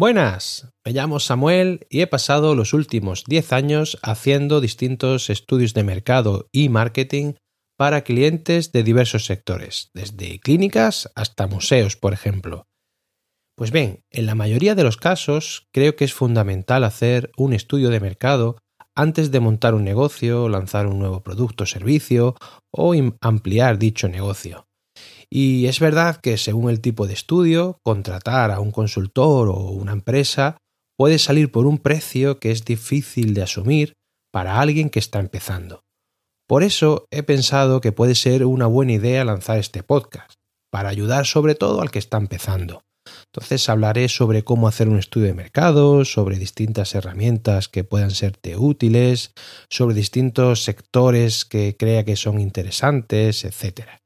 Buenas, me llamo Samuel y he pasado los últimos 10 años haciendo distintos estudios de mercado y marketing para clientes de diversos sectores, desde clínicas hasta museos, por ejemplo. Pues bien, en la mayoría de los casos creo que es fundamental hacer un estudio de mercado antes de montar un negocio, lanzar un nuevo producto o servicio o ampliar dicho negocio. Y es verdad que según el tipo de estudio, contratar a un consultor o una empresa puede salir por un precio que es difícil de asumir para alguien que está empezando. Por eso he pensado que puede ser una buena idea lanzar este podcast, para ayudar sobre todo al que está empezando. Entonces hablaré sobre cómo hacer un estudio de mercado, sobre distintas herramientas que puedan serte útiles, sobre distintos sectores que crea que son interesantes, etc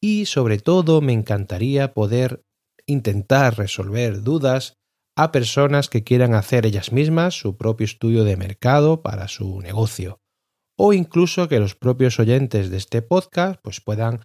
y sobre todo me encantaría poder intentar resolver dudas a personas que quieran hacer ellas mismas su propio estudio de mercado para su negocio o incluso que los propios oyentes de este podcast pues puedan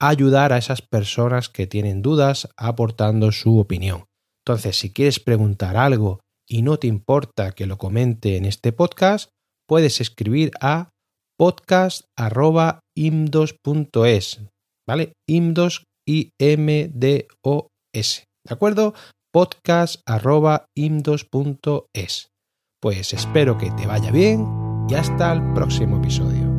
ayudar a esas personas que tienen dudas aportando su opinión. Entonces, si quieres preguntar algo y no te importa que lo comente en este podcast, puedes escribir a podcast.imdos.es. ¿vale? IMDOS, I-M-D-O-S, ¿de acuerdo? podcast.imdos.es. Pues espero que te vaya bien y hasta el próximo episodio.